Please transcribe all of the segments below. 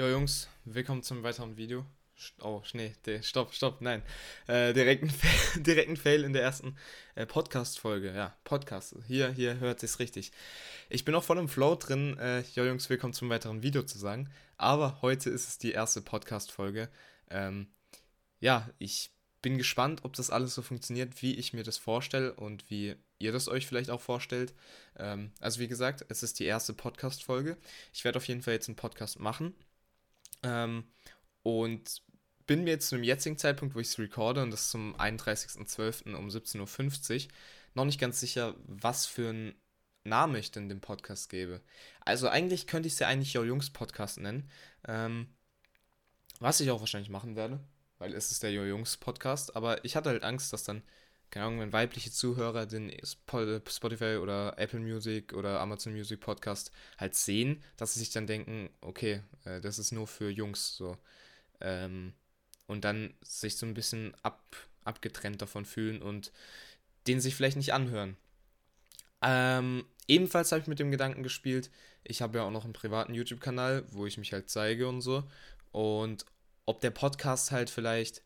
Jo Jungs, willkommen zum weiteren Video. Oh, nee, stopp, stopp, nein. Äh, direkten, direkten Fail in der ersten äh, Podcast-Folge. Ja, Podcast. Hier, hier hört sich's richtig. Ich bin auch voll im Flow drin, äh, jo Jungs, willkommen zum weiteren Video zu sagen. Aber heute ist es die erste Podcast-Folge. Ähm, ja, ich bin gespannt, ob das alles so funktioniert, wie ich mir das vorstelle und wie ihr das euch vielleicht auch vorstellt. Ähm, also wie gesagt, es ist die erste Podcast-Folge. Ich werde auf jeden Fall jetzt einen Podcast machen. Ähm, und bin mir zu dem jetzigen Zeitpunkt, wo ich es recorde, und das ist zum 31.12. um 17.50 Uhr, noch nicht ganz sicher, was für einen Namen ich denn dem Podcast gebe. Also eigentlich könnte ich es ja eigentlich Jo Jungs Podcast nennen. Ähm, was ich auch wahrscheinlich machen werde, weil es ist der Jo Jungs Podcast. Aber ich hatte halt Angst, dass dann, keine Ahnung, wenn weibliche Zuhörer den Spotify oder Apple Music oder Amazon Music Podcast halt sehen, dass sie sich dann denken, okay, äh, das ist nur für Jungs so. Ähm, und dann sich so ein bisschen ab, abgetrennt davon fühlen und den sich vielleicht nicht anhören. Ähm, ebenfalls habe ich mit dem Gedanken gespielt, ich habe ja auch noch einen privaten YouTube-Kanal, wo ich mich halt zeige und so. Und ob der Podcast halt vielleicht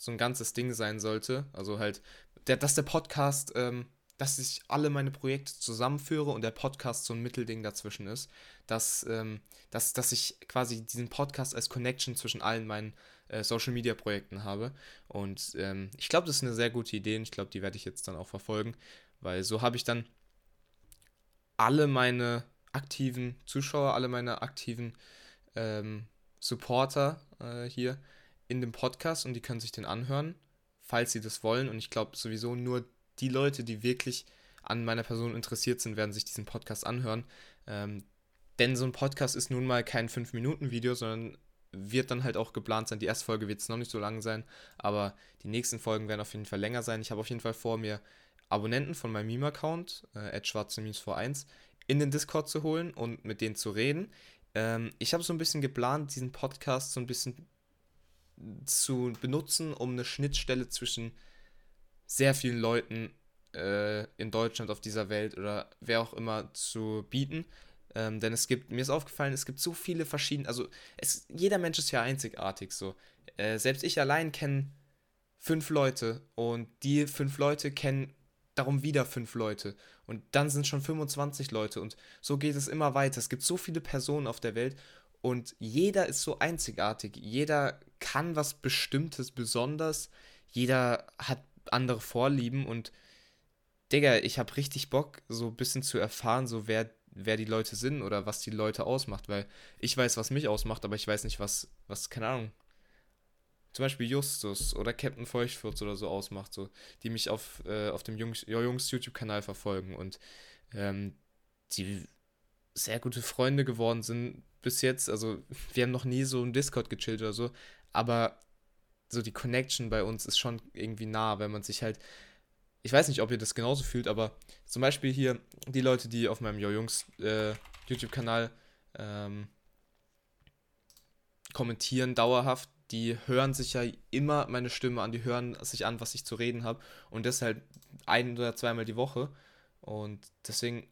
so ein ganzes Ding sein sollte. Also halt, der, dass der Podcast, ähm, dass ich alle meine Projekte zusammenführe und der Podcast so ein Mittelding dazwischen ist. Dass, ähm, dass, dass ich quasi diesen Podcast als Connection zwischen allen meinen äh, Social Media Projekten habe. Und ähm, ich glaube, das ist eine sehr gute Idee und ich glaube, die werde ich jetzt dann auch verfolgen, weil so habe ich dann alle meine aktiven Zuschauer, alle meine aktiven ähm, Supporter äh, hier in dem Podcast und die können sich den anhören, falls sie das wollen. Und ich glaube sowieso nur die Leute, die wirklich an meiner Person interessiert sind, werden sich diesen Podcast anhören. Ähm, denn so ein Podcast ist nun mal kein 5-Minuten-Video, sondern wird dann halt auch geplant sein. Die erste Folge wird es noch nicht so lang sein, aber die nächsten Folgen werden auf jeden Fall länger sein. Ich habe auf jeden Fall vor, mir Abonnenten von meinem Meme-Account, äh, schwarze-v1, in den Discord zu holen und mit denen zu reden. Ähm, ich habe so ein bisschen geplant, diesen Podcast so ein bisschen zu benutzen, um eine Schnittstelle zwischen sehr vielen Leuten äh, in Deutschland, auf dieser Welt oder wer auch immer zu bieten. Ähm, denn es gibt, mir ist aufgefallen, es gibt so viele verschiedene, also es, jeder Mensch ist ja einzigartig so. Äh, selbst ich allein kenne fünf Leute und die fünf Leute kennen darum wieder fünf Leute und dann sind schon 25 Leute und so geht es immer weiter. Es gibt so viele Personen auf der Welt und jeder ist so einzigartig. Jeder kann was Bestimmtes besonders. Jeder hat andere Vorlieben und Digga, ich habe richtig Bock, so ein bisschen zu erfahren, so wer, wer die Leute sind oder was die Leute ausmacht, weil ich weiß, was mich ausmacht, aber ich weiß nicht, was, was, keine Ahnung, zum Beispiel Justus oder Captain Feuchtfurz oder so ausmacht, so, die mich auf, äh, auf dem Jungs, Jungs YouTube-Kanal verfolgen und ähm, die sehr gute Freunde geworden sind bis jetzt. Also, wir haben noch nie so im Discord gechillt oder so, aber so die Connection bei uns ist schon irgendwie nah, wenn man sich halt. Ich weiß nicht, ob ihr das genauso fühlt, aber zum Beispiel hier die Leute, die auf meinem Jo-Jungs äh, YouTube-Kanal ähm, kommentieren dauerhaft, die hören sich ja immer meine Stimme an, die hören sich an, was ich zu reden habe. Und das halt ein oder zweimal die Woche. Und deswegen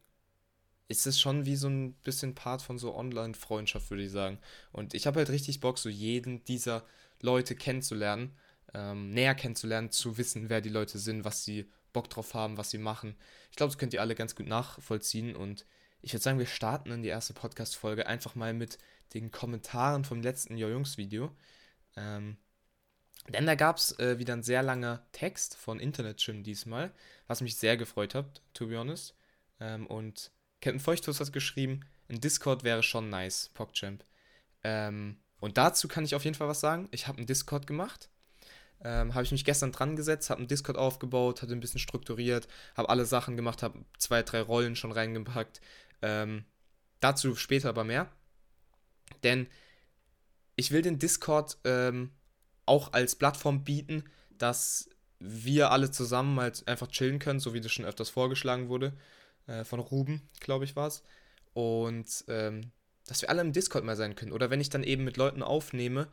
ist es schon wie so ein bisschen Part von so Online-Freundschaft, würde ich sagen. Und ich habe halt richtig Bock, so jeden dieser Leute kennenzulernen, ähm, näher kennenzulernen, zu wissen, wer die Leute sind, was sie Bock drauf haben, was sie machen. Ich glaube, das könnt ihr alle ganz gut nachvollziehen. Und ich würde sagen, wir starten in die erste Podcast-Folge einfach mal mit den Kommentaren vom letzten Jo-Jungs-Video. Ähm, denn da gab es äh, wieder ein sehr langer Text von Internet-Chim diesmal, was mich sehr gefreut hat, to be honest. Ähm, und Captain Feuchtus hat geschrieben, ein Discord wäre schon nice, PogChamp. Ähm, und dazu kann ich auf jeden Fall was sagen. Ich habe einen Discord gemacht. Ähm, habe ich mich gestern dran gesetzt, habe einen Discord aufgebaut, hatte ein bisschen strukturiert, habe alle Sachen gemacht, habe zwei, drei Rollen schon reingepackt. Ähm, dazu später aber mehr. Denn ich will den Discord ähm, auch als Plattform bieten, dass wir alle zusammen halt einfach chillen können, so wie das schon öfters vorgeschlagen wurde. Äh, von Ruben, glaube ich, war es. Und ähm, dass wir alle im Discord mal sein können. Oder wenn ich dann eben mit Leuten aufnehme,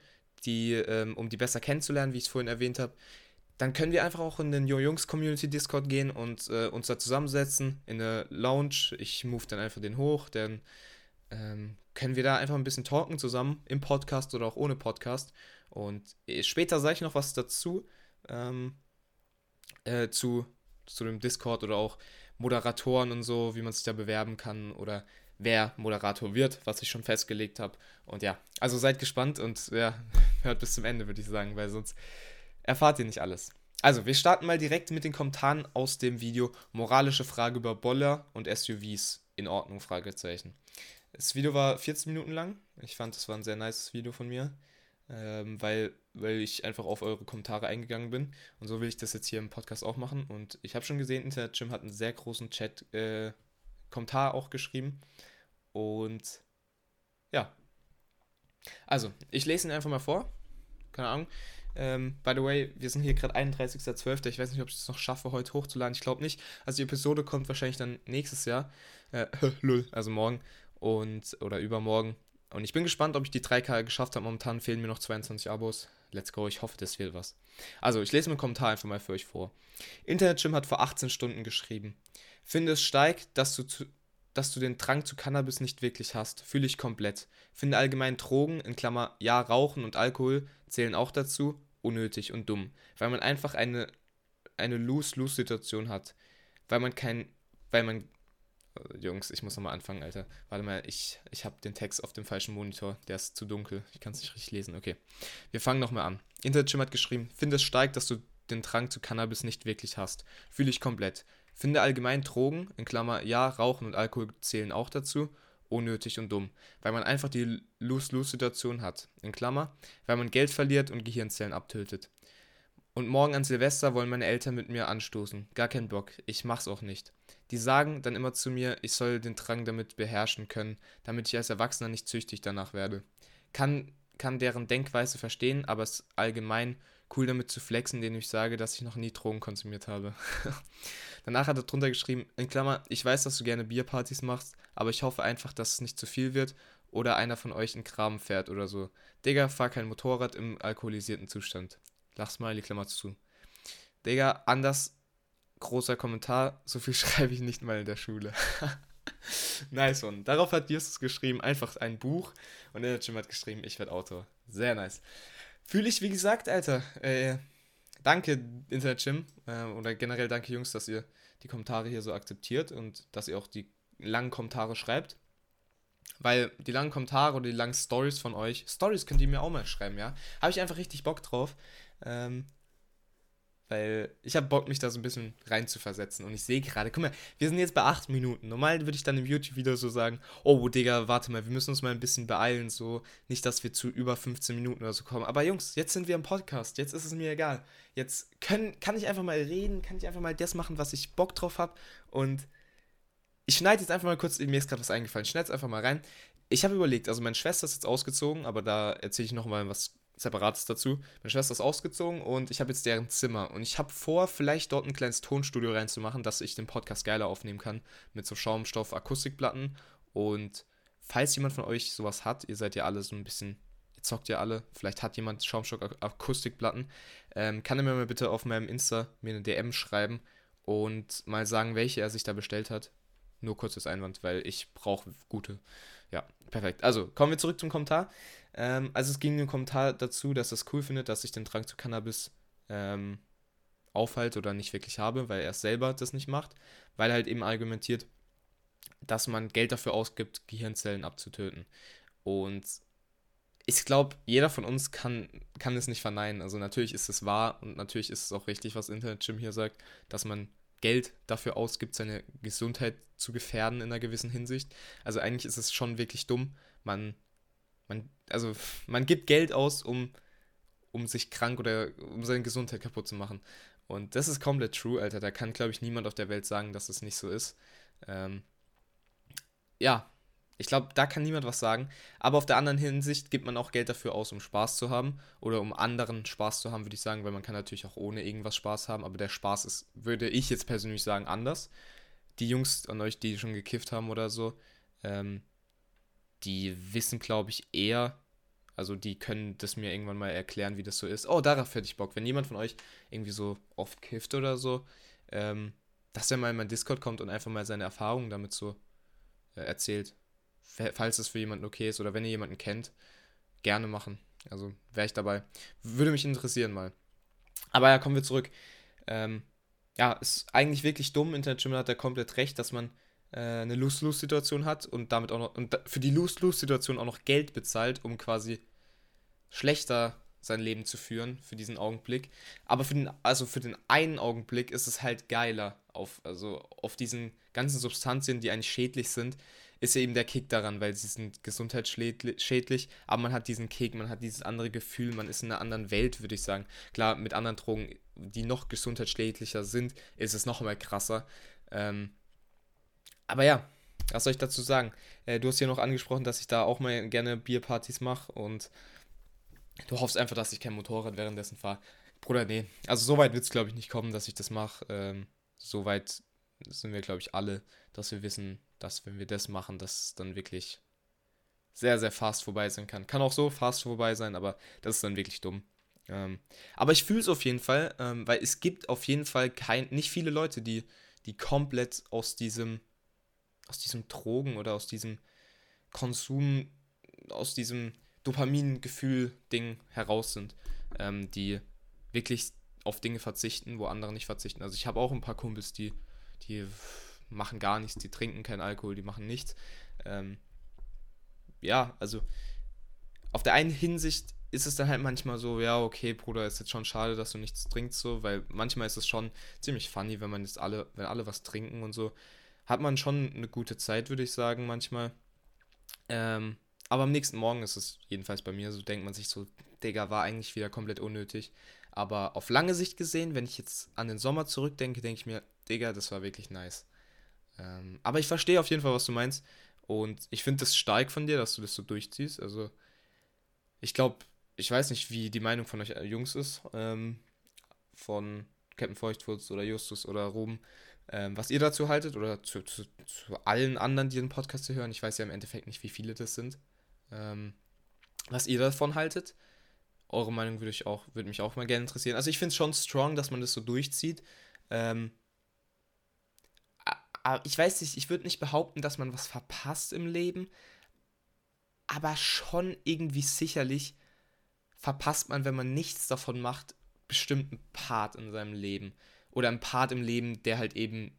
die, ähm, um die besser kennenzulernen, wie ich es vorhin erwähnt habe, dann können wir einfach auch in den Jo Jungs Community Discord gehen und äh, uns da zusammensetzen in eine Lounge. Ich move dann einfach den hoch, dann ähm, können wir da einfach ein bisschen talken zusammen, im Podcast oder auch ohne Podcast. Und äh, später sage ich noch was dazu, ähm, äh, zu, zu dem Discord oder auch Moderatoren und so, wie man sich da bewerben kann oder wer Moderator wird, was ich schon festgelegt habe. Und ja, also seid gespannt und ja, hört bis zum Ende, würde ich sagen, weil sonst erfahrt ihr nicht alles. Also, wir starten mal direkt mit den Kommentaren aus dem Video Moralische Frage über Boller und SUVs. In Ordnung, Fragezeichen. Das Video war 14 Minuten lang. Ich fand, das war ein sehr nice Video von mir, ähm, weil, weil ich einfach auf eure Kommentare eingegangen bin. Und so will ich das jetzt hier im Podcast auch machen. Und ich habe schon gesehen, Internet Jim hat einen sehr großen Chat, äh, Kommentar auch geschrieben. Und ja. Also, ich lese ihn einfach mal vor. Keine Ahnung. Ähm, by the way, wir sind hier gerade 31.12. Ich weiß nicht, ob ich es noch schaffe, heute hochzuladen. Ich glaube nicht. Also die Episode kommt wahrscheinlich dann nächstes Jahr. Äh, also morgen und oder übermorgen. Und ich bin gespannt, ob ich die 3K geschafft habe. Momentan fehlen mir noch 22 Abos. Let's go, ich hoffe, das wird was. Also, ich lese mir Kommentar einfach mal für euch vor. Internet Jim hat vor 18 Stunden geschrieben. Finde es steigt, dass du, zu, dass du den Drang zu Cannabis nicht wirklich hast. Fühle ich komplett. Finde allgemein Drogen, in Klammer, ja, Rauchen und Alkohol zählen auch dazu, unnötig und dumm, weil man einfach eine, eine Lose-Lose-Situation hat. Weil man kein, weil man, Jungs, ich muss nochmal anfangen, Alter. Warte mal, ich, ich habe den Text auf dem falschen Monitor, der ist zu dunkel, ich kann es nicht richtig lesen, okay. Wir fangen nochmal an. Internet hat geschrieben, finde es steigt, dass du den Drang zu Cannabis nicht wirklich hast. Fühle ich komplett. Finde allgemein Drogen, in Klammer, ja, Rauchen und Alkohol zählen auch dazu, unnötig und dumm, weil man einfach die Lose-Lose-Situation hat, in Klammer, weil man Geld verliert und Gehirnzellen abtötet. Und morgen an Silvester wollen meine Eltern mit mir anstoßen. Gar kein Bock, ich mach's auch nicht. Die sagen dann immer zu mir, ich soll den Drang damit beherrschen können, damit ich als Erwachsener nicht züchtig danach werde. Kann, kann deren Denkweise verstehen, aber es ist allgemein cool damit zu flexen, indem ich sage, dass ich noch nie Drogen konsumiert habe. Danach hat er drunter geschrieben, in Klammer, ich weiß, dass du gerne Bierpartys machst, aber ich hoffe einfach, dass es nicht zu viel wird oder einer von euch in Kram fährt oder so. Digga, fahr kein Motorrad im alkoholisierten Zustand. Lach Smiley, Klammer zu. Digga, anders großer Kommentar, so viel schreibe ich nicht mal in der Schule. nice one. Darauf hat Justus geschrieben, einfach ein Buch und der Jim hat geschrieben, ich werde Autor. Sehr nice. Fühle ich, wie gesagt, Alter. Äh, danke, Internet Jim. Äh, oder generell danke, Jungs, dass ihr die Kommentare hier so akzeptiert und dass ihr auch die langen Kommentare schreibt. Weil die langen Kommentare oder die langen Stories von euch, Stories könnt ihr mir auch mal schreiben, ja. Habe ich einfach richtig Bock drauf. Ähm, weil ich habe Bock, mich da so ein bisschen rein zu versetzen. Und ich sehe gerade, guck mal, wir sind jetzt bei 8 Minuten. Normal würde ich dann im YouTube-Video so sagen, oh, Digga, warte mal, wir müssen uns mal ein bisschen beeilen. So, nicht, dass wir zu über 15 Minuten oder so kommen. Aber Jungs, jetzt sind wir im Podcast. Jetzt ist es mir egal. Jetzt können, kann ich einfach mal reden, kann ich einfach mal das machen, was ich Bock drauf habe. Und ich schneide jetzt einfach mal kurz, mir ist gerade was eingefallen, schneide es einfach mal rein. Ich habe überlegt, also meine Schwester ist jetzt ausgezogen, aber da erzähle ich nochmal was Separates dazu. Meine Schwester ist ausgezogen und ich habe jetzt deren Zimmer. Und ich habe vor, vielleicht dort ein kleines Tonstudio reinzumachen, dass ich den Podcast geiler aufnehmen kann. Mit so Schaumstoff-Akustikplatten. Und falls jemand von euch sowas hat, ihr seid ja alle so ein bisschen, ihr zockt ja alle, vielleicht hat jemand Schaumstoff-Akustikplatten, ähm, kann er mir mal bitte auf meinem Insta mir eine DM schreiben und mal sagen, welche er sich da bestellt hat. Nur kurzes Einwand, weil ich brauche gute. Ja, perfekt. Also, kommen wir zurück zum Kommentar. Ähm, also es ging im Kommentar dazu, dass es cool findet, dass ich den Drang zu Cannabis ähm, aufhalte oder nicht wirklich habe, weil er selber das nicht macht, weil er halt eben argumentiert, dass man Geld dafür ausgibt, Gehirnzellen abzutöten. Und ich glaube, jeder von uns kann, kann es nicht verneinen. Also natürlich ist es wahr und natürlich ist es auch richtig, was Internet Jim hier sagt, dass man Geld dafür ausgibt, seine Gesundheit zu gefährden in einer gewissen Hinsicht. Also eigentlich ist es schon wirklich dumm. Man man, also, man gibt Geld aus, um, um sich krank oder um seine Gesundheit kaputt zu machen. Und das ist komplett true, Alter. Da kann, glaube ich, niemand auf der Welt sagen, dass es nicht so ist. Ähm, ja, ich glaube, da kann niemand was sagen. Aber auf der anderen Hinsicht gibt man auch Geld dafür aus, um Spaß zu haben. Oder um anderen Spaß zu haben, würde ich sagen, weil man kann natürlich auch ohne irgendwas Spaß haben. Aber der Spaß ist, würde ich jetzt persönlich sagen, anders. Die Jungs an euch, die schon gekifft haben oder so, ähm, die wissen, glaube ich, eher, also die können das mir irgendwann mal erklären, wie das so ist. Oh, darauf hätte ich Bock. Wenn jemand von euch irgendwie so oft kifft oder so, ähm, dass er mal in mein Discord kommt und einfach mal seine Erfahrungen damit so äh, erzählt. Falls es für jemanden okay ist oder wenn ihr jemanden kennt, gerne machen. Also wäre ich dabei. Würde mich interessieren mal. Aber ja, kommen wir zurück. Ähm, ja, ist eigentlich wirklich dumm. Internet hat er komplett recht, dass man äh, eine Lose-Lose-Situation hat und damit auch noch und für die Lose-Lose-Situation auch noch Geld bezahlt, um quasi schlechter sein Leben zu führen für diesen Augenblick. Aber für den, also für den einen Augenblick ist es halt geiler, auf, also auf diesen ganzen Substanzen, die eigentlich schädlich sind, ist ja eben der Kick daran, weil sie sind gesundheitsschädlich, aber man hat diesen Kick, man hat dieses andere Gefühl, man ist in einer anderen Welt, würde ich sagen. Klar, mit anderen Drogen, die noch gesundheitsschädlicher sind, ist es noch mal krasser. Ähm, aber ja, was soll ich dazu sagen? Äh, du hast ja noch angesprochen, dass ich da auch mal gerne Bierpartys mache und du hoffst einfach, dass ich kein Motorrad währenddessen fahre. Bruder, nee. Also so weit wird es, glaube ich, nicht kommen, dass ich das mache. Ähm, so weit sind wir, glaube ich, alle, dass wir wissen, dass wenn wir das machen, dass es dann wirklich sehr, sehr fast vorbei sein kann. Kann auch so fast vorbei sein, aber das ist dann wirklich dumm. Ähm, aber ich fühle es auf jeden Fall, ähm, weil es gibt auf jeden Fall kein, nicht viele Leute, die, die komplett aus diesem, aus diesem Drogen oder aus diesem Konsum, aus diesem Dopamin-Gefühl-Ding heraus sind, ähm, die wirklich auf Dinge verzichten, wo andere nicht verzichten. Also ich habe auch ein paar Kumpels, die, die machen gar nichts, die trinken keinen Alkohol, die machen nichts. Ähm, ja, also auf der einen Hinsicht ist es dann halt manchmal so, ja, okay, Bruder, ist jetzt schon schade, dass du nichts trinkst, so, weil manchmal ist es schon ziemlich funny, wenn man jetzt alle, wenn alle was trinken und so, hat man schon eine gute Zeit, würde ich sagen, manchmal. Ähm, aber am nächsten Morgen ist es jedenfalls bei mir so, denkt man sich so, Digga, war eigentlich wieder komplett unnötig. Aber auf lange Sicht gesehen, wenn ich jetzt an den Sommer zurückdenke, denke ich mir, Digga, das war wirklich nice. Ähm, aber ich verstehe auf jeden Fall, was du meinst. Und ich finde es stark von dir, dass du das so durchziehst. Also, ich glaube, ich weiß nicht, wie die Meinung von euch Jungs ist. Ähm, von Captain Feuchtwurz oder Justus oder Ruben. Ähm, was ihr dazu haltet oder zu, zu, zu, allen anderen, die den Podcast hören. Ich weiß ja im Endeffekt nicht, wie viele das sind. Ähm, was ihr davon haltet. Eure Meinung würde, ich mich auch mal gerne interessieren. Also ich finde es schon strong, dass man das so durchzieht. Ähm, ich weiß nicht, ich würde nicht behaupten, dass man was verpasst im Leben, aber schon irgendwie sicherlich verpasst man, wenn man nichts davon macht, bestimmten Part in seinem Leben. Oder einen Part im Leben, der halt eben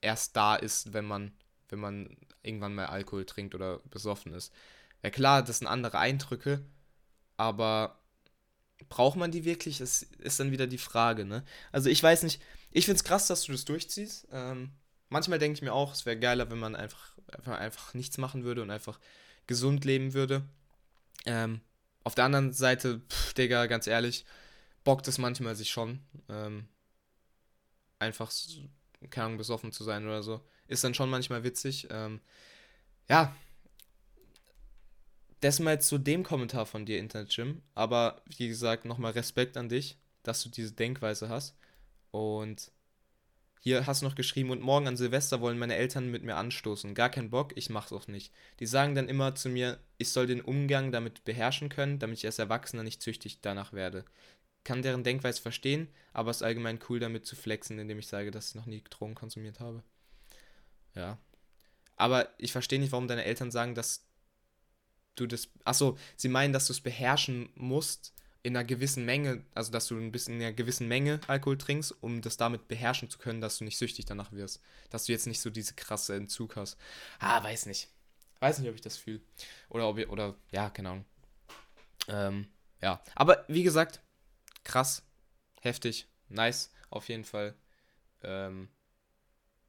erst da ist, wenn man, wenn man irgendwann mal Alkohol trinkt oder besoffen ist. Ja klar, das sind andere Eindrücke, aber braucht man die wirklich? Das ist dann wieder die Frage, ne? Also ich weiß nicht, ich finde es krass, dass du das durchziehst. Ähm, manchmal denke ich mir auch, es wäre geiler, wenn man einfach, einfach, nichts machen würde und einfach gesund leben würde. Ähm, auf der anderen Seite, pff, Digga, ganz ehrlich, bockt es manchmal sich schon. Ähm, einfach, keine Ahnung, besoffen zu sein oder so. Ist dann schon manchmal witzig. Ähm, ja. Das mal zu dem Kommentar von dir, Internet Jim. Aber wie gesagt, nochmal Respekt an dich, dass du diese Denkweise hast. Und hier hast du noch geschrieben, und morgen an Silvester wollen meine Eltern mit mir anstoßen. Gar kein Bock, ich mach's auch nicht. Die sagen dann immer zu mir, ich soll den Umgang damit beherrschen können, damit ich als Erwachsener nicht züchtig danach werde. Kann deren Denkweise verstehen, aber es ist allgemein cool damit zu flexen, indem ich sage, dass ich noch nie Drogen konsumiert habe. Ja. Aber ich verstehe nicht, warum deine Eltern sagen, dass du das. Achso, sie meinen, dass du es beherrschen musst, in einer gewissen Menge, also dass du ein bisschen in einer gewissen Menge Alkohol trinkst, um das damit beherrschen zu können, dass du nicht süchtig danach wirst. Dass du jetzt nicht so diese krasse Entzug hast. Ah, weiß nicht. Weiß nicht, ob ich das fühle. Oder ob ich, oder, ja, genau. Ähm, ja. Aber wie gesagt, krass, heftig, nice, auf jeden Fall. Ähm,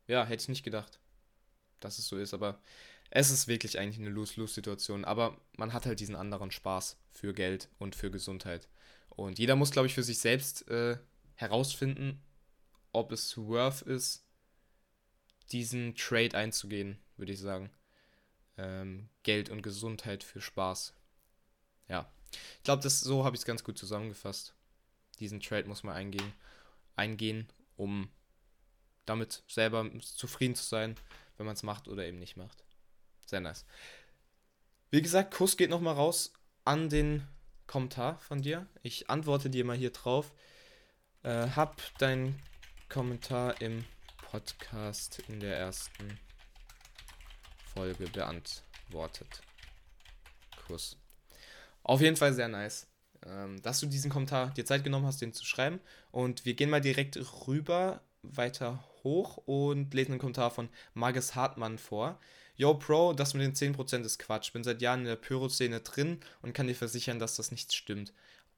ja, hätte ich nicht gedacht, dass es so ist, aber es ist wirklich eigentlich eine Lose-Lose-Situation, aber man hat halt diesen anderen Spaß für Geld und für Gesundheit. Und jeder muss, glaube ich, für sich selbst äh, herausfinden, ob es worth ist, diesen Trade einzugehen, würde ich sagen. Ähm, Geld und Gesundheit für Spaß. Ja. Ich glaube, so habe ich es ganz gut zusammengefasst. Diesen Trade muss man eingehen, eingehen, um damit selber zufrieden zu sein, wenn man es macht oder eben nicht macht. Sehr nice. Wie gesagt, Kuss geht nochmal raus an den Kommentar von dir. Ich antworte dir mal hier drauf. Äh, hab deinen Kommentar im Podcast in der ersten Folge beantwortet. Kuss. Auf jeden Fall sehr nice, ähm, dass du diesen Kommentar dir Zeit genommen hast, den zu schreiben. Und wir gehen mal direkt rüber, weiter hoch und lesen einen Kommentar von Margus Hartmann vor. Yo, Pro, das mit den 10% ist Quatsch. Bin seit Jahren in der Pyro-Szene drin und kann dir versichern, dass das nicht stimmt.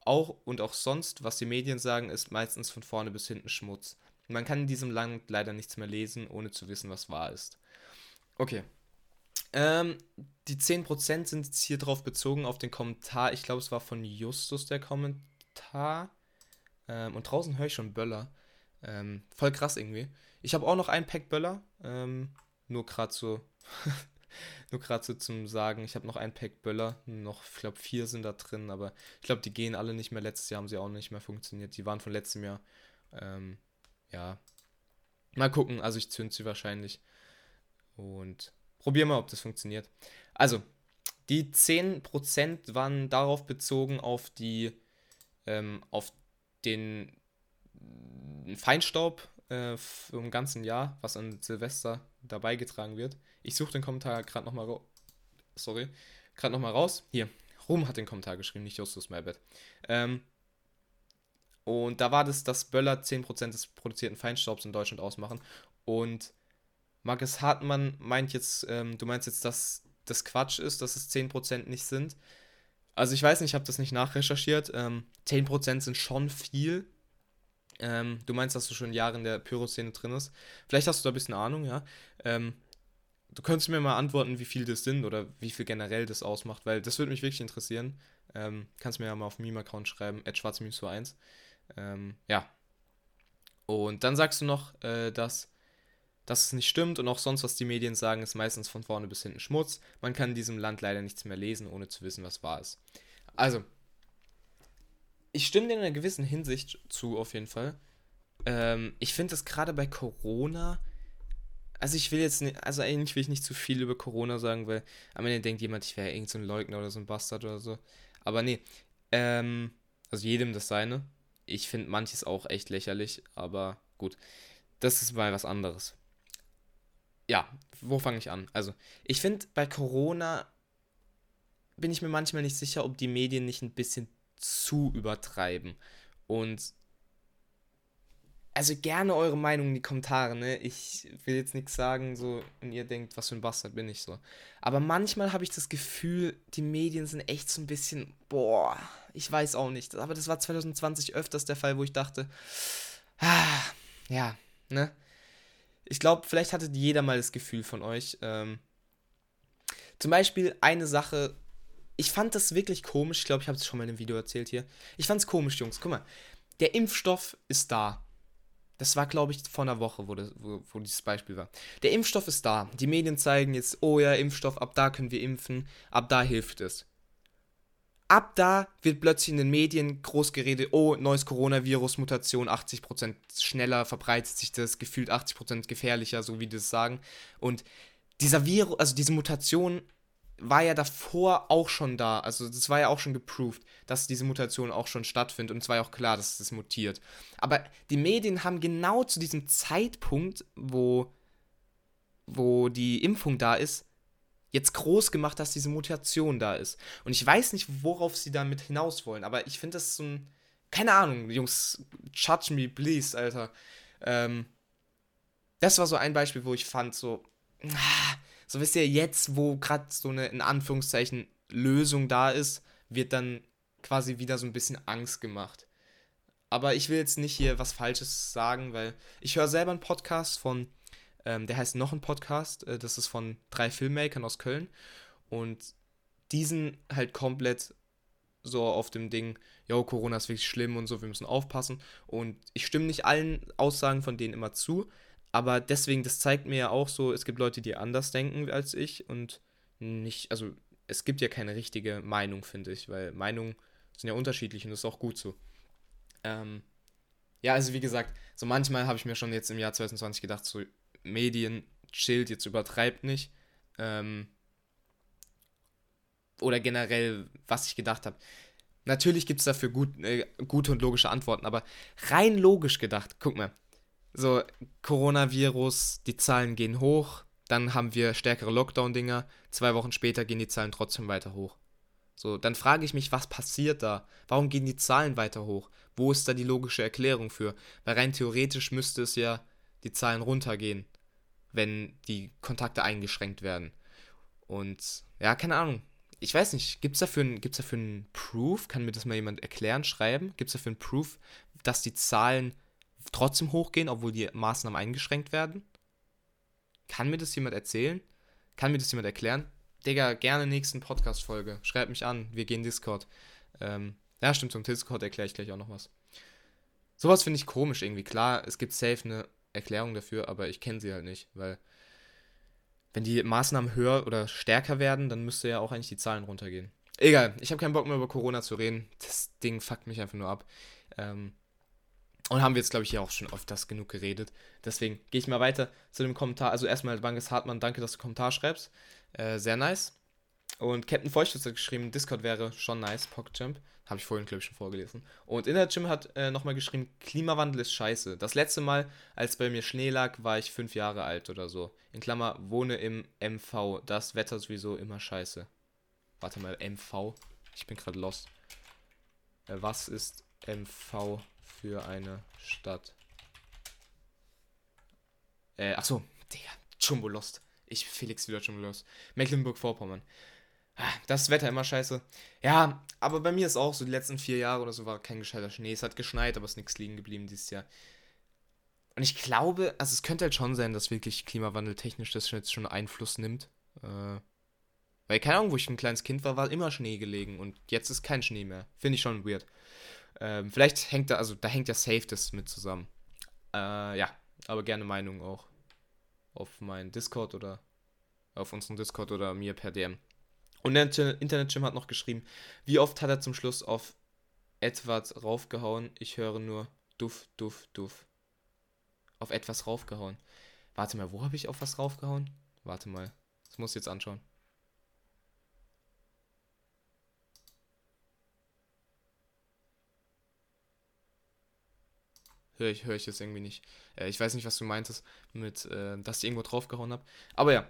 Auch und auch sonst, was die Medien sagen, ist meistens von vorne bis hinten Schmutz. Man kann in diesem Land leider nichts mehr lesen, ohne zu wissen, was wahr ist. Okay. Ähm, die 10% sind jetzt hier drauf bezogen auf den Kommentar. Ich glaube, es war von Justus der Kommentar. Ähm, und draußen höre ich schon Böller. Ähm, voll krass irgendwie. Ich habe auch noch ein Pack Böller. Ähm, nur gerade so Nur gerade so zum Sagen, ich habe noch ein Pack Böller, noch, ich glaube, vier sind da drin, aber ich glaube, die gehen alle nicht mehr. Letztes Jahr haben sie auch nicht mehr funktioniert. Die waren von letztem Jahr. Ähm, ja. Mal gucken, also ich zünde sie wahrscheinlich. Und probier mal, ob das funktioniert. Also, die 10% waren darauf bezogen auf die, ähm, auf den Feinstaub äh, im ganzen Jahr, was an Silvester dabei getragen wird. Ich suche den Kommentar gerade nochmal raus. Sorry. Gerade nochmal raus. Hier. Rum hat den Kommentar geschrieben, nicht Justus Merbet. Ähm, und da war das, dass Böller 10% des produzierten Feinstaubs in Deutschland ausmachen. Und Markus Hartmann meint jetzt, ähm, du meinst jetzt, dass das Quatsch ist, dass es 10% nicht sind. Also ich weiß nicht, ich habe das nicht nachrecherchiert. Ähm, 10% sind schon viel. Ähm, du meinst, dass du schon Jahre in der Pyro-Szene drin bist. Vielleicht hast du da ein bisschen Ahnung, ja. Ähm, du könntest mir mal antworten, wie viel das sind oder wie viel generell das ausmacht, weil das würde mich wirklich interessieren. Ähm, kannst mir ja mal auf Meme-Account schreiben, schwarz-1. Ähm, ja. Und dann sagst du noch, äh, dass, dass es nicht stimmt und auch sonst, was die Medien sagen, ist meistens von vorne bis hinten Schmutz. Man kann in diesem Land leider nichts mehr lesen, ohne zu wissen, was wahr ist. Also, ich stimme dir in einer gewissen Hinsicht zu, auf jeden Fall. Ähm, ich finde das gerade bei Corona. Also ich will jetzt nicht, also eigentlich will ich nicht zu viel über Corona sagen, weil am Ende denkt jemand, ich wäre irgend so ein Leugner oder so ein Bastard oder so. Aber nee. Ähm, also jedem das seine. Ich finde manches auch echt lächerlich, aber gut. Das ist mal was anderes. Ja, wo fange ich an? Also, ich finde, bei Corona bin ich mir manchmal nicht sicher, ob die Medien nicht ein bisschen zu übertreiben. Und also gerne eure Meinung in die Kommentare, ne? Ich will jetzt nichts sagen, so, und ihr denkt, was für ein Bastard bin ich so. Aber manchmal habe ich das Gefühl, die Medien sind echt so ein bisschen, boah, ich weiß auch nicht. Aber das war 2020 öfters der Fall, wo ich dachte, ah, ja, ne? Ich glaube, vielleicht hatte jeder mal das Gefühl von euch. Ähm, zum Beispiel eine Sache, ich fand das wirklich komisch. Ich glaube, ich habe es schon mal in einem Video erzählt hier. Ich fand es komisch, Jungs. Guck mal, der Impfstoff ist da. Das war, glaube ich, vor einer Woche, wo, das, wo, wo dieses Beispiel war. Der Impfstoff ist da. Die Medien zeigen jetzt, oh ja, Impfstoff, ab da können wir impfen, ab da hilft es. Ab da wird plötzlich in den Medien groß geredet, oh, neues Coronavirus, Mutation, 80% schneller verbreitet sich das, gefühlt 80% gefährlicher, so wie die das sagen. Und dieser Virus, also diese Mutation war ja davor auch schon da. Also das war ja auch schon geproved, dass diese Mutation auch schon stattfindet. Und es war ja auch klar, dass es mutiert. Aber die Medien haben genau zu diesem Zeitpunkt, wo, wo die Impfung da ist, jetzt groß gemacht, dass diese Mutation da ist. Und ich weiß nicht, worauf sie damit hinaus wollen. Aber ich finde das so ein... Keine Ahnung, Jungs, judge me, please, Alter. Ähm, das war so ein Beispiel, wo ich fand, so... Ah, so wisst ihr, jetzt, wo gerade so eine, in Anführungszeichen, Lösung da ist, wird dann quasi wieder so ein bisschen Angst gemacht. Aber ich will jetzt nicht hier was Falsches sagen, weil ich höre selber einen Podcast von, ähm, der heißt noch ein Podcast, äh, das ist von drei Filmmakern aus Köln. Und diesen halt komplett so auf dem Ding, yo, Corona ist wirklich schlimm und so, wir müssen aufpassen. Und ich stimme nicht allen Aussagen von denen immer zu, aber deswegen, das zeigt mir ja auch so, es gibt Leute, die anders denken als ich und nicht, also es gibt ja keine richtige Meinung, finde ich, weil Meinungen sind ja unterschiedlich und das ist auch gut so. Ähm, ja, also wie gesagt, so manchmal habe ich mir schon jetzt im Jahr 2020 gedacht, so Medien chillt, jetzt übertreibt nicht. Ähm, oder generell, was ich gedacht habe. Natürlich gibt es dafür gut, äh, gute und logische Antworten, aber rein logisch gedacht, guck mal, so, Coronavirus, die Zahlen gehen hoch, dann haben wir stärkere Lockdown-Dinger, zwei Wochen später gehen die Zahlen trotzdem weiter hoch. So, dann frage ich mich, was passiert da? Warum gehen die Zahlen weiter hoch? Wo ist da die logische Erklärung für? Weil rein theoretisch müsste es ja die Zahlen runtergehen, wenn die Kontakte eingeschränkt werden. Und ja, keine Ahnung. Ich weiß nicht, gibt es dafür, dafür einen Proof? Kann mir das mal jemand erklären, schreiben? Gibt es dafür einen Proof, dass die Zahlen trotzdem hochgehen, obwohl die Maßnahmen eingeschränkt werden? Kann mir das jemand erzählen? Kann mir das jemand erklären? Digga, gerne nächsten Podcast-Folge. Schreibt mich an, wir gehen Discord. Ähm, ja, stimmt, zum Discord erkläre ich gleich auch noch was. Sowas finde ich komisch irgendwie. Klar, es gibt safe eine Erklärung dafür, aber ich kenne sie halt nicht, weil wenn die Maßnahmen höher oder stärker werden, dann müsste ja auch eigentlich die Zahlen runtergehen. Egal, ich habe keinen Bock mehr über Corona zu reden. Das Ding fuckt mich einfach nur ab. Ähm, und haben wir jetzt, glaube ich, hier auch schon oft das genug geredet. Deswegen gehe ich mal weiter zu dem Kommentar. Also erstmal, Banges Hartmann, danke, dass du Kommentar schreibst. Äh, sehr nice. Und Captain Feuchtschutz hat geschrieben, Discord wäre schon nice, PogChamp. Habe ich vorhin, glaube ich, schon vorgelesen. Und in der hat äh, nochmal geschrieben, Klimawandel ist scheiße. Das letzte Mal, als bei mir Schnee lag, war ich fünf Jahre alt oder so. In Klammer, wohne im MV. Das Wetter sowieso immer scheiße. Warte mal, MV? Ich bin gerade lost. Äh, was ist MV für eine Stadt? Äh, achso, Digga, Jumbo Lost. Ich, Felix, wieder Jumbo Lost. Mecklenburg-Vorpommern. Ah, das Wetter immer scheiße. Ja, aber bei mir ist auch so, die letzten vier Jahre oder so war kein gescheiter Schnee. Es hat geschneit, aber es ist nichts liegen geblieben dieses Jahr. Und ich glaube, also es könnte halt schon sein, dass wirklich Klimawandel technisch das jetzt schon Einfluss nimmt. Äh, weil, keine Ahnung, wo ich ein kleines Kind war, war immer Schnee gelegen und jetzt ist kein Schnee mehr. Finde ich schon weird. Ähm, vielleicht hängt da, also da hängt ja safe das mit zusammen. Äh, ja, aber gerne Meinung auch. Auf meinen Discord oder auf unseren Discord oder mir per DM. Und der Internet-Gym hat noch geschrieben, wie oft hat er zum Schluss auf etwas raufgehauen? Ich höre nur duff, duff, duff. Auf etwas raufgehauen. Warte mal, wo habe ich auf was raufgehauen? Warte mal, das muss ich jetzt anschauen. Höre ich, hör ich jetzt irgendwie nicht. Äh, ich weiß nicht, was du meintest mit, äh, dass ich irgendwo draufgehauen habe. Aber ja,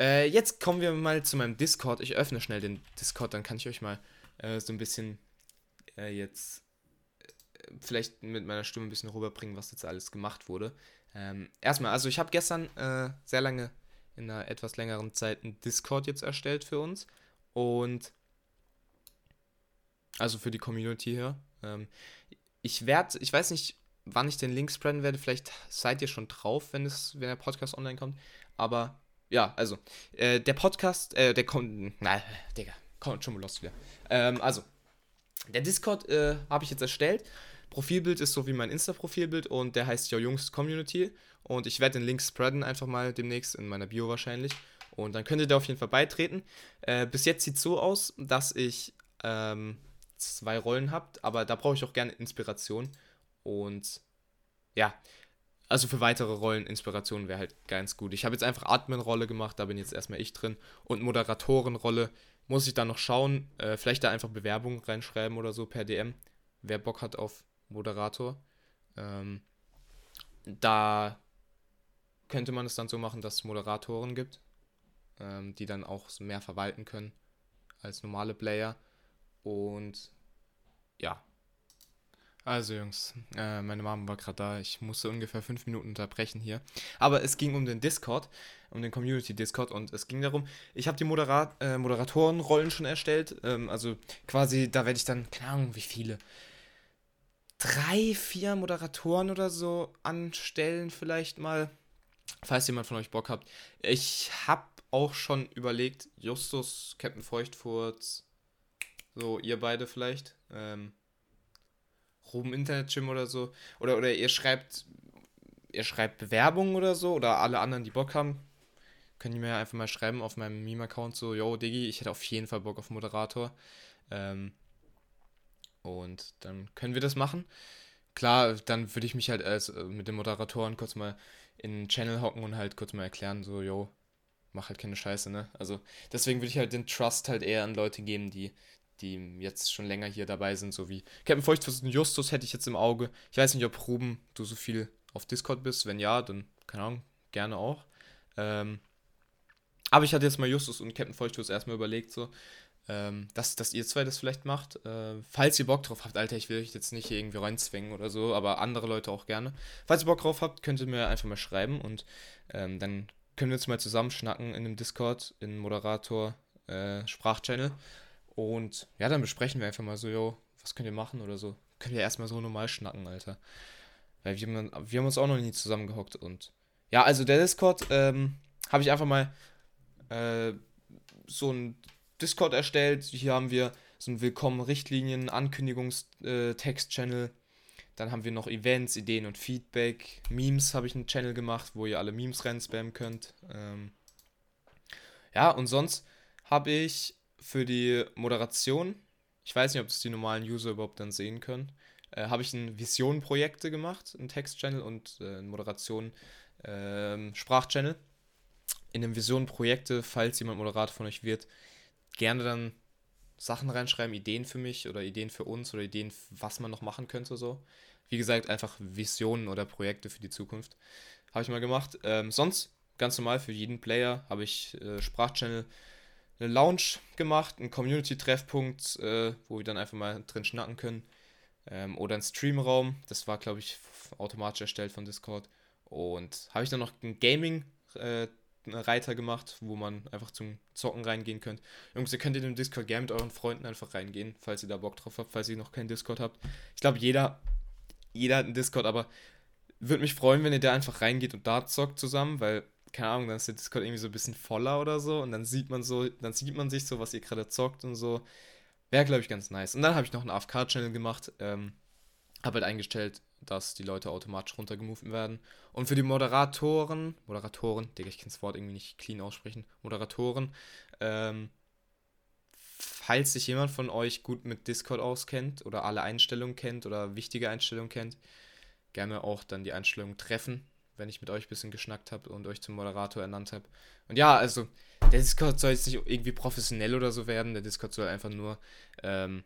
äh, jetzt kommen wir mal zu meinem Discord. Ich öffne schnell den Discord, dann kann ich euch mal äh, so ein bisschen äh, jetzt äh, vielleicht mit meiner Stimme ein bisschen rüberbringen, was jetzt alles gemacht wurde. Ähm, erstmal, also ich habe gestern sehr lange, in einer etwas längeren Zeit, einen Discord jetzt erstellt für uns. Und also für die Community hier. Ähm, ich werde, ich weiß nicht, wann ich den Link spreaden werde. Vielleicht seid ihr schon drauf, wenn, es, wenn der Podcast online kommt. Aber ja, also, äh, der Podcast, äh, der kommt. Na, Digga, kommt schon mal los wieder. Ähm, also, der Discord äh, habe ich jetzt erstellt. Profilbild ist so wie mein Insta-Profilbild und der heißt Ja Jungs Community. Und ich werde den Link spreaden einfach mal demnächst in meiner Bio wahrscheinlich. Und dann könnt ihr da auf jeden Fall beitreten. Äh, bis jetzt sieht es so aus, dass ich ähm, zwei Rollen habe, aber da brauche ich auch gerne Inspiration. Und ja, also für weitere Rollen, Inspiration wäre halt ganz gut. Ich habe jetzt einfach Admin-Rolle gemacht, da bin jetzt erstmal ich drin. Und Moderatorenrolle muss ich dann noch schauen. Äh, vielleicht da einfach Bewerbungen reinschreiben oder so per DM, wer Bock hat auf Moderator. Ähm, da könnte man es dann so machen, dass es Moderatoren gibt, ähm, die dann auch mehr verwalten können als normale Player. Und ja, also Jungs, äh, meine Mama war gerade da. Ich musste ungefähr fünf Minuten unterbrechen hier. Aber es ging um den Discord, um den Community Discord und es ging darum, ich habe die Moderat äh, Moderatorenrollen schon erstellt. Ähm, also quasi, da werde ich dann, keine Ahnung, wie viele. Drei, vier Moderatoren oder so anstellen vielleicht mal. Falls jemand von euch Bock habt. Ich habe auch schon überlegt, Justus, Captain Feuchtfurz, so ihr beide vielleicht. Ähm, Ruben Internet Gym oder so. Oder, oder ihr schreibt, ihr schreibt Bewerbungen oder so, oder alle anderen, die Bock haben, können die mir einfach mal schreiben auf meinem Meme-Account so, yo, Diggi, ich hätte auf jeden Fall Bock auf Moderator. Ähm, und dann können wir das machen. Klar, dann würde ich mich halt als äh, mit den Moderatoren kurz mal in den Channel hocken und halt kurz mal erklären, so, yo, mach halt keine Scheiße, ne? Also deswegen würde ich halt den Trust halt eher an Leute geben, die, die jetzt schon länger hier dabei sind, so wie Captain Feuchtfuß und Justus hätte ich jetzt im Auge. Ich weiß nicht, ob Ruben du so viel auf Discord bist. Wenn ja, dann, keine Ahnung, gerne auch. Ähm, Aber ich hatte jetzt mal Justus und Captain Feuchtwurst erstmal überlegt, so, ähm, dass, dass ihr zwei das vielleicht macht. Äh, falls ihr Bock drauf habt, Alter, ich will euch jetzt nicht hier irgendwie reinzwängen oder so, aber andere Leute auch gerne. Falls ihr Bock drauf habt, könnt ihr mir einfach mal schreiben und ähm, dann können wir uns mal zusammen schnacken in einem Discord, in Moderator äh, Sprachchannel. Und ja, dann besprechen wir einfach mal so, yo, was könnt ihr machen oder so. Können wir erstmal so normal schnacken, Alter. Weil wir, wir haben uns auch noch nie zusammengehockt und ja, also der Discord ähm, habe ich einfach mal äh, so ein Discord erstellt. Hier haben wir so einen Willkommen-Richtlinien, Ankündigungstext-Channel. Äh, Dann haben wir noch Events, Ideen und Feedback. Memes habe ich einen Channel gemacht, wo ihr alle Memes reinspammen könnt. Ähm ja, und sonst habe ich für die Moderation, ich weiß nicht, ob das die normalen User überhaupt dann sehen können, äh, habe ich ein Vision-Projekte gemacht, ein Text-Channel und äh, ein Moderation äh, Sprachchannel. In dem Vision-Projekte, falls jemand Moderator von euch wird, gerne dann Sachen reinschreiben, Ideen für mich oder Ideen für uns oder Ideen, was man noch machen könnte so. Wie gesagt, einfach Visionen oder Projekte für die Zukunft. Habe ich mal gemacht. Ähm, sonst, ganz normal für jeden Player, habe ich äh, Sprachchannel, eine Lounge gemacht, einen Community-Treffpunkt, äh, wo wir dann einfach mal drin schnacken können. Ähm, oder einen Streamraum, das war, glaube ich, automatisch erstellt von Discord. Und habe ich dann noch einen Gaming- äh, gemacht, wo man einfach zum Zocken reingehen könnt. Jungs, ihr könnt in den Discord gerne mit euren Freunden einfach reingehen, falls ihr da Bock drauf habt, falls ihr noch keinen Discord habt. Ich glaube, jeder, jeder hat einen Discord, aber würde mich freuen, wenn ihr da einfach reingeht und da zockt zusammen, weil, keine Ahnung, dann ist der Discord irgendwie so ein bisschen voller oder so und dann sieht man so, dann sieht man sich so, was ihr gerade zockt und so. Wäre, glaube ich, ganz nice. Und dann habe ich noch einen AFK-Channel gemacht, ähm, habe halt eingestellt, dass die Leute automatisch runtergemoved werden. Und für die Moderatoren, Moderatoren, Digga, ich kann das Wort irgendwie nicht clean aussprechen, Moderatoren, ähm, falls sich jemand von euch gut mit Discord auskennt oder alle Einstellungen kennt oder wichtige Einstellungen kennt, gerne auch dann die Einstellungen treffen, wenn ich mit euch ein bisschen geschnackt habe und euch zum Moderator ernannt habe. Und ja, also der Discord soll jetzt nicht irgendwie professionell oder so werden, der Discord soll einfach nur ähm,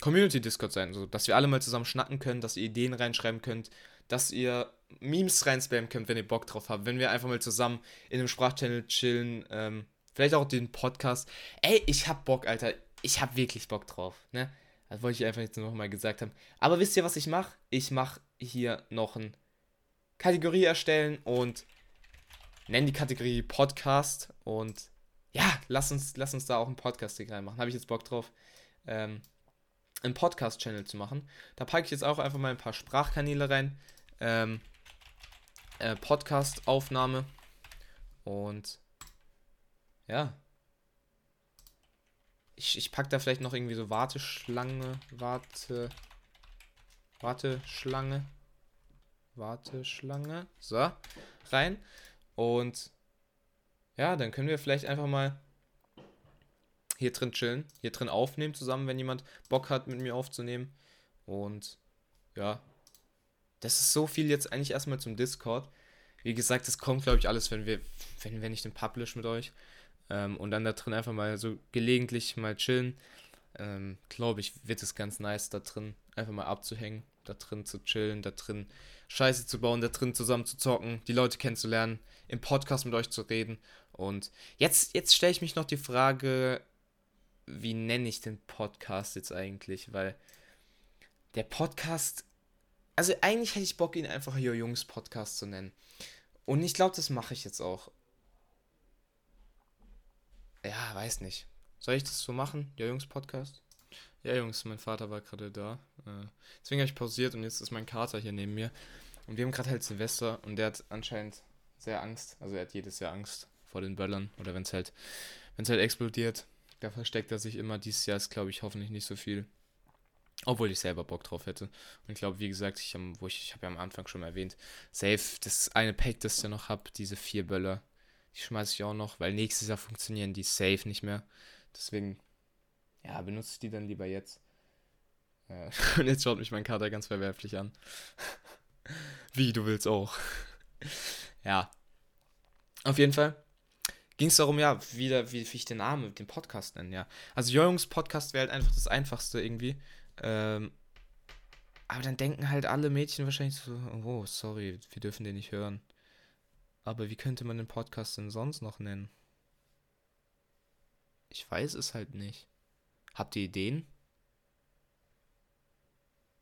Community-Discord sein, so dass wir alle mal zusammen schnacken können, dass ihr Ideen reinschreiben könnt, dass ihr Memes reinspammen könnt, wenn ihr Bock drauf habt, wenn wir einfach mal zusammen in einem Sprachchannel chillen, ähm, vielleicht auch den Podcast. Ey, ich hab Bock, Alter. Ich hab wirklich Bock drauf, ne? Das wollte ich einfach jetzt nochmal gesagt haben. Aber wisst ihr, was ich mache? Ich mache hier noch eine Kategorie erstellen und nenne die Kategorie Podcast und ja, lass uns, lass uns da auch einen Podcast reinmachen. Habe ich jetzt Bock drauf. Ähm, einen Podcast-Channel zu machen. Da packe ich jetzt auch einfach mal ein paar Sprachkanäle rein. Ähm, äh, Podcast-Aufnahme. Und ja. Ich, ich packe da vielleicht noch irgendwie so Warteschlange. Warte. Warteschlange. Warteschlange. So. Rein. Und ja, dann können wir vielleicht einfach mal hier drin chillen, hier drin aufnehmen zusammen, wenn jemand Bock hat, mit mir aufzunehmen. Und ja, das ist so viel jetzt eigentlich erstmal zum Discord. Wie gesagt, das kommt, glaube ich, alles, wenn wir, wenn, wenn ich den publish mit euch. Ähm, und dann da drin einfach mal so gelegentlich mal chillen. Ähm, glaube ich, wird es ganz nice, da drin einfach mal abzuhängen, da drin zu chillen, da drin Scheiße zu bauen, da drin zusammen zu zocken, die Leute kennenzulernen, im Podcast mit euch zu reden. Und jetzt, jetzt stelle ich mich noch die Frage, wie nenne ich den Podcast jetzt eigentlich? Weil der Podcast, also eigentlich hätte ich Bock, ihn einfach Jo Jungs Podcast zu nennen. Und ich glaube, das mache ich jetzt auch. Ja, weiß nicht. Soll ich das so machen? Jo Jungs Podcast? Ja, Jungs, mein Vater war gerade da. Äh, deswegen habe ich pausiert und jetzt ist mein Kater hier neben mir. Und wir haben gerade halt Silvester und der hat anscheinend sehr Angst. Also er hat jedes Jahr Angst vor den Böllern oder wenn es halt, wenn es halt explodiert. Da versteckt er sich immer. Dieses Jahr ist, glaube ich, hoffentlich nicht so viel. Obwohl ich selber Bock drauf hätte. Und ich glaube, wie gesagt, ich, wo ich, ich habe ja am Anfang schon erwähnt, safe, das eine Pack, das ich ja noch habe, diese vier Böller, die schmeiße ich auch noch, weil nächstes Jahr funktionieren die safe nicht mehr. Deswegen, ja, benutze ich die dann lieber jetzt. Äh, und jetzt schaut mich mein Kater ganz verwerflich an. wie, du willst auch. ja. Auf jeden Fall ging es darum, ja, wieder, wie, wie ich den Namen, den Podcast nenne, ja. Also Jungs Podcast wäre halt einfach das Einfachste irgendwie. Ähm, aber dann denken halt alle Mädchen wahrscheinlich so, oh, sorry, wir dürfen den nicht hören. Aber wie könnte man den Podcast denn sonst noch nennen? Ich weiß es halt nicht. Habt ihr Ideen?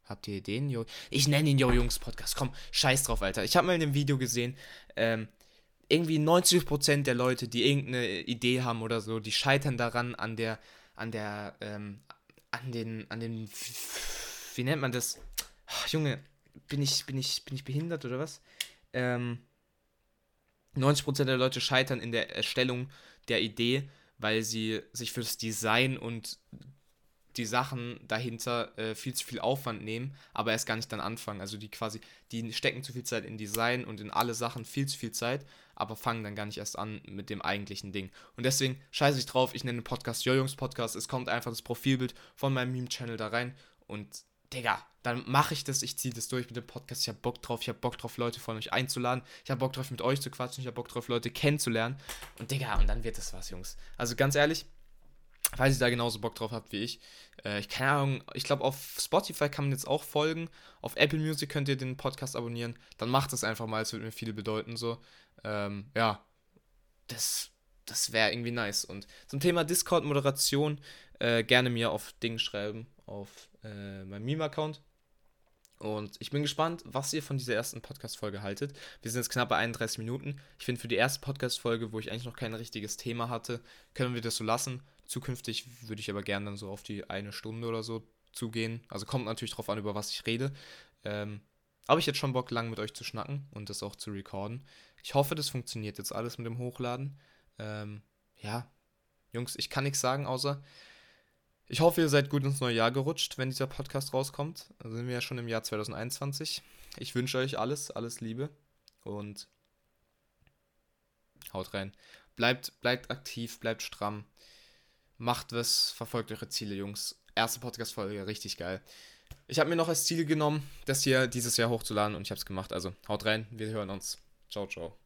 Habt ihr Ideen, Jo? Ich nenne ihn Yo Jungs Podcast. Komm, scheiß drauf, Alter. Ich habe mal in dem Video gesehen, ähm, irgendwie 90% der Leute, die irgendeine Idee haben oder so, die scheitern daran an der, an der, ähm, an den, an den, wie nennt man das? Ach, Junge, bin ich, bin ich, bin ich behindert oder was? Ähm, 90% der Leute scheitern in der Erstellung der Idee, weil sie sich für das Design und die Sachen dahinter äh, viel zu viel Aufwand nehmen, aber erst gar nicht dann anfangen. Also die quasi, die stecken zu viel Zeit in Design und in alle Sachen viel zu viel Zeit, aber fangen dann gar nicht erst an mit dem eigentlichen Ding. Und deswegen scheiße ich drauf, ich nenne den Podcast Jojungs Podcast. Es kommt einfach das Profilbild von meinem Meme-Channel da rein und Digga, dann mache ich das, ich ziehe das durch mit dem Podcast. Ich habe Bock drauf, ich habe Bock drauf, Leute von euch einzuladen. Ich habe Bock drauf, mit euch zu quatschen. Ich habe Bock drauf, Leute kennenzulernen. Und Digga, und dann wird das was, Jungs. Also ganz ehrlich, falls ihr da genauso Bock drauf habt wie ich. Äh, ich keine Ahnung, ich glaube auf Spotify kann man jetzt auch folgen. Auf Apple Music könnt ihr den Podcast abonnieren. Dann macht es einfach mal, es würde mir viel bedeuten so. Ähm, ja, das, das wäre irgendwie nice. Und zum Thema Discord-Moderation äh, gerne mir auf Ding schreiben, auf äh, meinem Meme-Account. Und ich bin gespannt, was ihr von dieser ersten Podcast-Folge haltet. Wir sind jetzt knapp bei 31 Minuten. Ich finde, für die erste Podcast-Folge, wo ich eigentlich noch kein richtiges Thema hatte, können wir das so lassen. Zukünftig würde ich aber gerne dann so auf die eine Stunde oder so zugehen. Also kommt natürlich drauf an, über was ich rede. Ähm, aber ich hätte schon Bock, lang mit euch zu schnacken und das auch zu recorden. Ich hoffe, das funktioniert jetzt alles mit dem Hochladen. Ähm, ja, Jungs, ich kann nichts sagen, außer ich hoffe, ihr seid gut ins neue Jahr gerutscht, wenn dieser Podcast rauskommt. Da sind wir ja schon im Jahr 2021. Ich wünsche euch alles, alles Liebe und haut rein. Bleibt, bleibt aktiv, bleibt stramm. Macht was, verfolgt eure Ziele, Jungs. Erste Podcast-Folge, richtig geil. Ich habe mir noch als Ziel genommen, das hier dieses Jahr hochzuladen und ich habe es gemacht. Also haut rein, wir hören uns. Ciao, ciao.